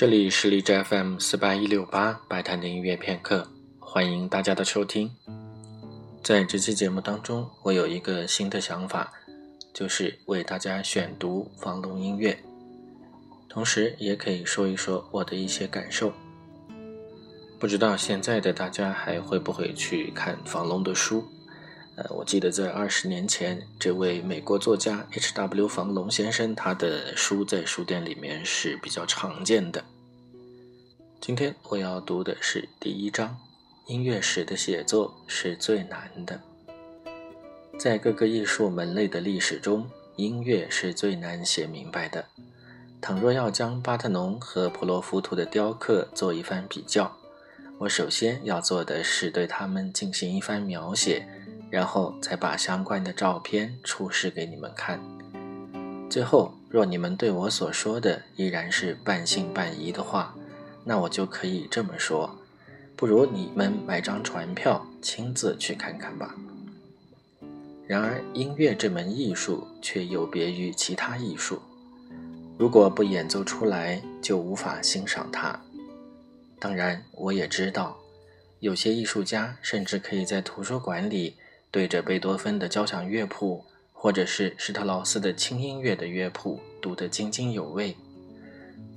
这里是荔枝 FM 四八一六八白谈的音乐片刻，欢迎大家的收听。在这期节目当中，我有一个新的想法，就是为大家选读房龙音乐，同时也可以说一说我的一些感受。不知道现在的大家还会不会去看房龙的书？呃，我记得在二十年前，这位美国作家 H.W. 房龙先生，他的书在书店里面是比较常见的。今天我要读的是第一章：音乐史的写作是最难的。在各个艺术门类的历史中，音乐是最难写明白的。倘若要将巴特农和普罗浮图的雕刻做一番比较，我首先要做的是对他们进行一番描写。然后再把相关的照片出示给你们看。最后，若你们对我所说的依然是半信半疑的话，那我就可以这么说：不如你们买张船票，亲自去看看吧。然而，音乐这门艺术却有别于其他艺术，如果不演奏出来，就无法欣赏它。当然，我也知道，有些艺术家甚至可以在图书馆里。对着贝多芬的交响乐谱，或者是施特劳斯的轻音乐的乐谱读得津津有味，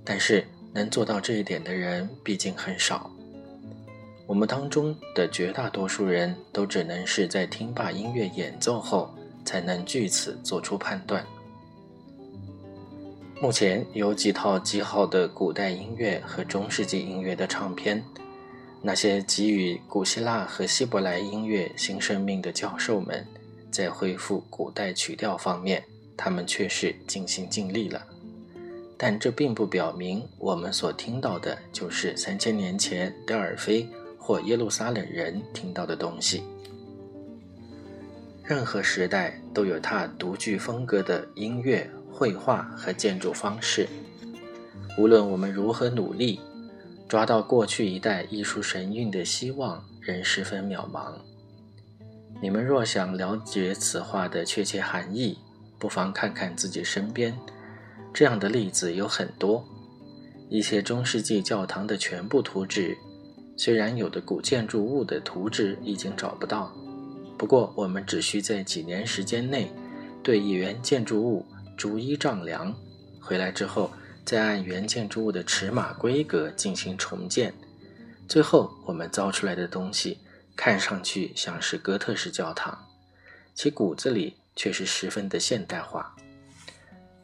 但是能做到这一点的人毕竟很少。我们当中的绝大多数人都只能是在听罢音乐演奏后，才能据此做出判断。目前有几套极好的古代音乐和中世纪音乐的唱片。那些给予古希腊和希伯来音乐新生命的教授们，在恢复古代曲调方面，他们确实尽心尽力了。但这并不表明我们所听到的就是三千年前德尔菲或耶路撒冷人听到的东西。任何时代都有它独具风格的音乐、绘画和建筑方式。无论我们如何努力。抓到过去一代艺术神韵的希望仍十分渺茫。你们若想了解此话的确切含义，不妨看看自己身边，这样的例子有很多。一些中世纪教堂的全部图纸，虽然有的古建筑物的图纸已经找不到，不过我们只需在几年时间内对一原建筑物逐一丈量，回来之后。再按原建筑物的尺码规格进行重建，最后我们造出来的东西看上去像是哥特式教堂，其骨子里却是十分的现代化。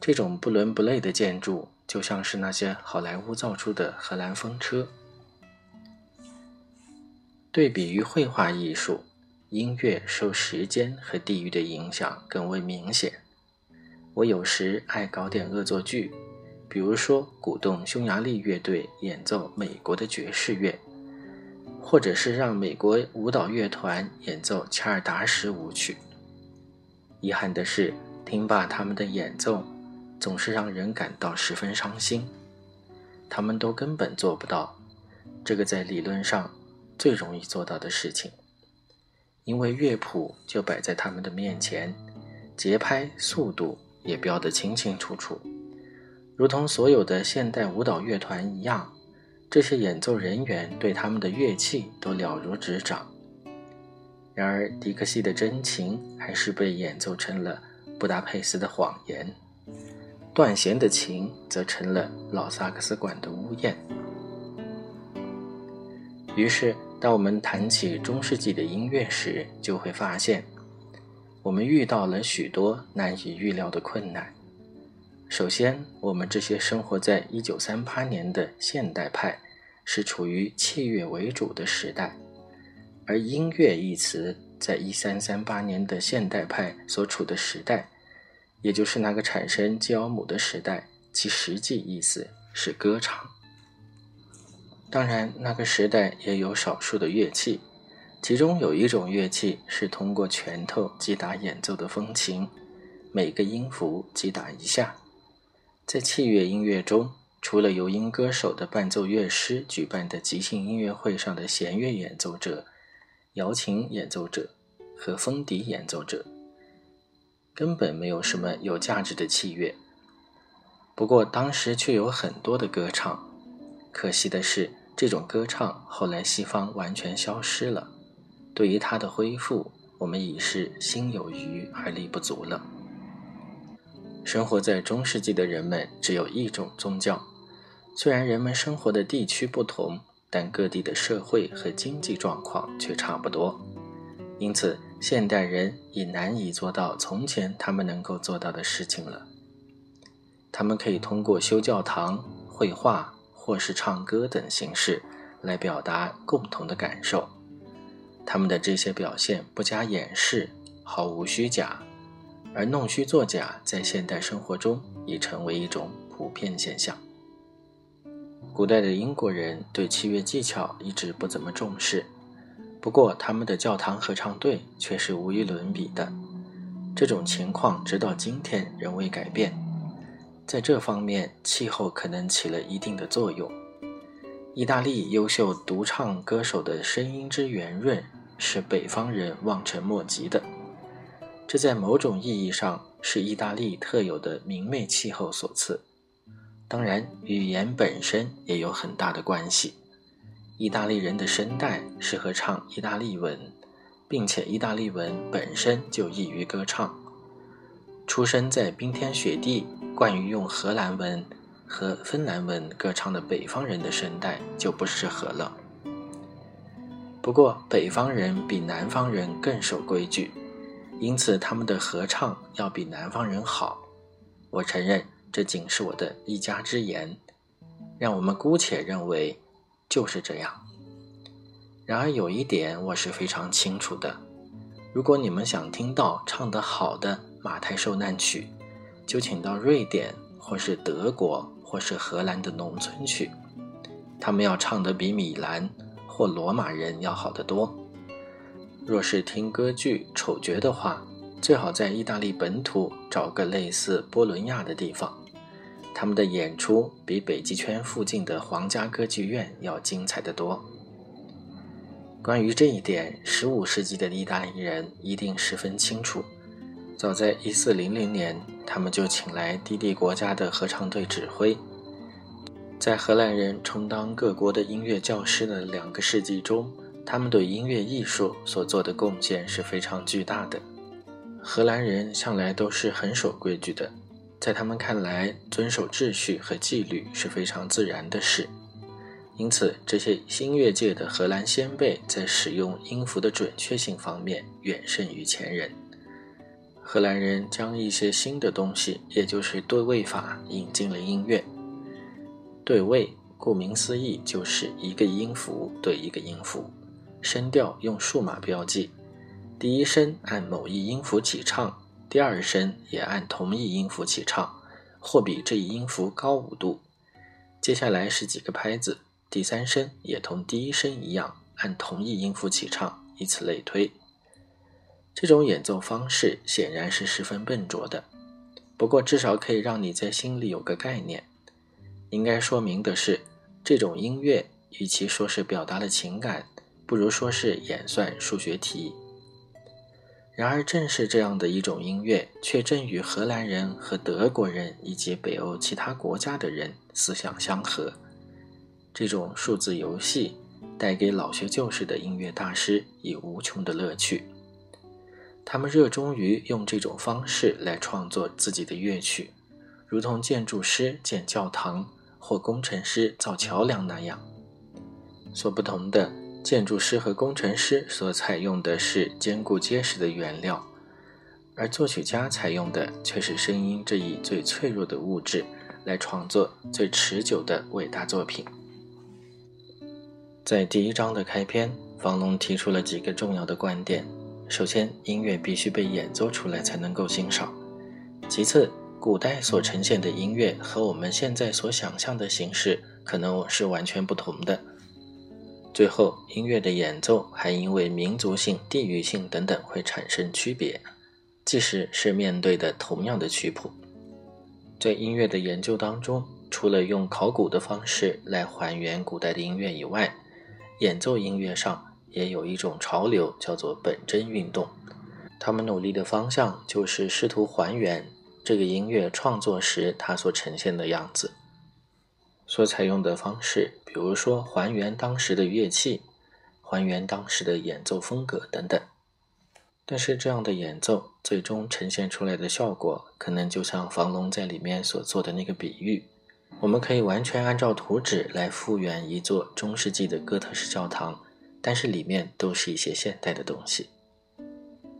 这种不伦不类的建筑，就像是那些好莱坞造出的荷兰风车。对比于绘画艺术，音乐受时间和地域的影响更为明显。我有时爱搞点恶作剧。比如说，鼓动匈牙利乐队演奏美国的爵士乐，或者是让美国舞蹈乐团演奏恰尔达什舞曲。遗憾的是，听罢他们的演奏，总是让人感到十分伤心。他们都根本做不到这个在理论上最容易做到的事情，因为乐谱就摆在他们的面前，节拍、速度也标得清清楚楚。如同所有的现代舞蹈乐团一样，这些演奏人员对他们的乐器都了如指掌。然而，迪克西的真情还是被演奏成了布达佩斯的谎言，断弦的琴则成了老萨克斯管的呜咽。于是，当我们谈起中世纪的音乐时，就会发现，我们遇到了许多难以预料的困难。首先，我们这些生活在1938年的现代派，是处于器乐为主的时代，而“音乐”一词在1338年的现代派所处的时代，也就是那个产生基奥姆的时代，其实际意思是歌唱。当然，那个时代也有少数的乐器，其中有一种乐器是通过拳头击打演奏的风琴，每个音符击打一下。在器乐音乐中，除了由音歌手的伴奏乐师举办的即兴音乐会上的弦乐演奏者、摇琴演奏者和风笛演奏者，根本没有什么有价值的器乐。不过，当时却有很多的歌唱，可惜的是，这种歌唱后来西方完全消失了。对于它的恢复，我们已是心有余而力不足了。生活在中世纪的人们只有一种宗教，虽然人们生活的地区不同，但各地的社会和经济状况却差不多。因此，现代人已难以做到从前他们能够做到的事情了。他们可以通过修教堂、绘画或是唱歌等形式来表达共同的感受。他们的这些表现不加掩饰，毫无虚假。而弄虚作假在现代生活中已成为一种普遍现象。古代的英国人对器乐技巧一直不怎么重视，不过他们的教堂合唱队却是无与伦比的。这种情况直到今天仍未改变。在这方面，气候可能起了一定的作用。意大利优秀独唱歌手的声音之圆润，是北方人望尘莫及的。这在某种意义上是意大利特有的明媚气候所赐，当然，语言本身也有很大的关系。意大利人的声带适合唱意大利文，并且意大利文本身就易于歌唱。出生在冰天雪地、惯于用荷兰文和芬兰文歌唱的北方人的声带就不适合了。不过，北方人比南方人更守规矩。因此，他们的合唱要比南方人好。我承认，这仅是我的一家之言。让我们姑且认为就是这样。然而，有一点我是非常清楚的：如果你们想听到唱得好的《马太受难曲》，就请到瑞典，或是德国，或是荷兰的农村去。他们要唱得比米兰或罗马人要好得多。若是听歌剧丑角的话，最好在意大利本土找个类似波伦亚的地方，他们的演出比北极圈附近的皇家歌剧院要精彩得多。关于这一点，15世纪的意大利人一定十分清楚。早在1400年，他们就请来低地国家的合唱队指挥。在荷兰人充当各国的音乐教师的两个世纪中。他们对音乐艺术所做的贡献是非常巨大的。荷兰人向来都是很守规矩的，在他们看来，遵守秩序和纪律是非常自然的事。因此，这些音乐界的荷兰先辈在使用音符的准确性方面远胜于前人。荷兰人将一些新的东西，也就是对位法引进了音乐。对位，顾名思义，就是一个音符对一个音符。声调用数码标记，第一声按某一音符起唱，第二声也按同一音符起唱，或比这一音符高五度。接下来是几个拍子，第三声也同第一声一样按同一音符起唱，以此类推。这种演奏方式显然是十分笨拙的，不过至少可以让你在心里有个概念。应该说明的是，这种音乐与其说是表达了情感。不如说是演算数学题。然而，正是这样的一种音乐，却正与荷兰人和德国人以及北欧其他国家的人思想相合。这种数字游戏带给老学旧式的音乐大师以无穷的乐趣。他们热衷于用这种方式来创作自己的乐曲，如同建筑师建教堂或工程师造桥梁那样。所不同的。建筑师和工程师所采用的是坚固结实的原料，而作曲家采用的却是声音这一最脆弱的物质来创作最持久的伟大作品。在第一章的开篇，房龙提出了几个重要的观点：首先，音乐必须被演奏出来才能够欣赏；其次，古代所呈现的音乐和我们现在所想象的形式可能是完全不同的。最后，音乐的演奏还因为民族性、地域性等等会产生区别，即使是面对的同样的曲谱。在音乐的研究当中，除了用考古的方式来还原古代的音乐以外，演奏音乐上也有一种潮流，叫做本真运动。他们努力的方向就是试图还原这个音乐创作时它所呈现的样子。所采用的方式，比如说还原当时的乐器、还原当时的演奏风格等等。但是这样的演奏最终呈现出来的效果，可能就像房龙在里面所做的那个比喻，我们可以完全按照图纸来复原一座中世纪的哥特式教堂，但是里面都是一些现代的东西。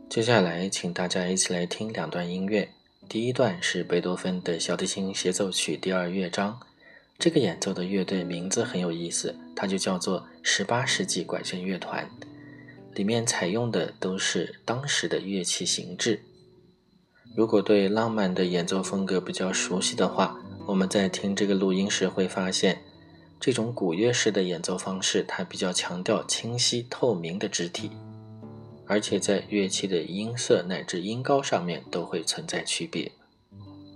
接下来，请大家一起来听两段音乐。第一段是贝多芬的小提琴协奏曲第二乐章，这个演奏的乐队名字很有意思，它就叫做十八世纪管弦乐团。里面采用的都是当时的乐器形制。如果对浪漫的演奏风格比较熟悉的话，我们在听这个录音时会发现，这种古乐式的演奏方式，它比较强调清晰透明的肢体，而且在乐器的音色乃至音高上面都会存在区别。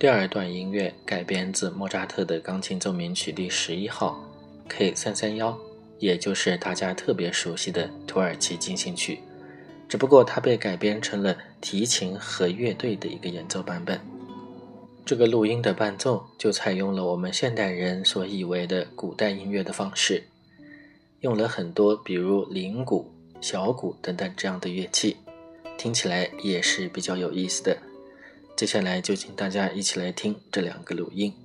第二段音乐改编自莫扎特的钢琴奏鸣曲第十一号 K 三三幺。也就是大家特别熟悉的土耳其进行曲，只不过它被改编成了提琴和乐队的一个演奏版本。这个录音的伴奏就采用了我们现代人所以为的古代音乐的方式，用了很多比如铃鼓、小鼓等等这样的乐器，听起来也是比较有意思的。接下来就请大家一起来听这两个录音。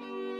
Bye.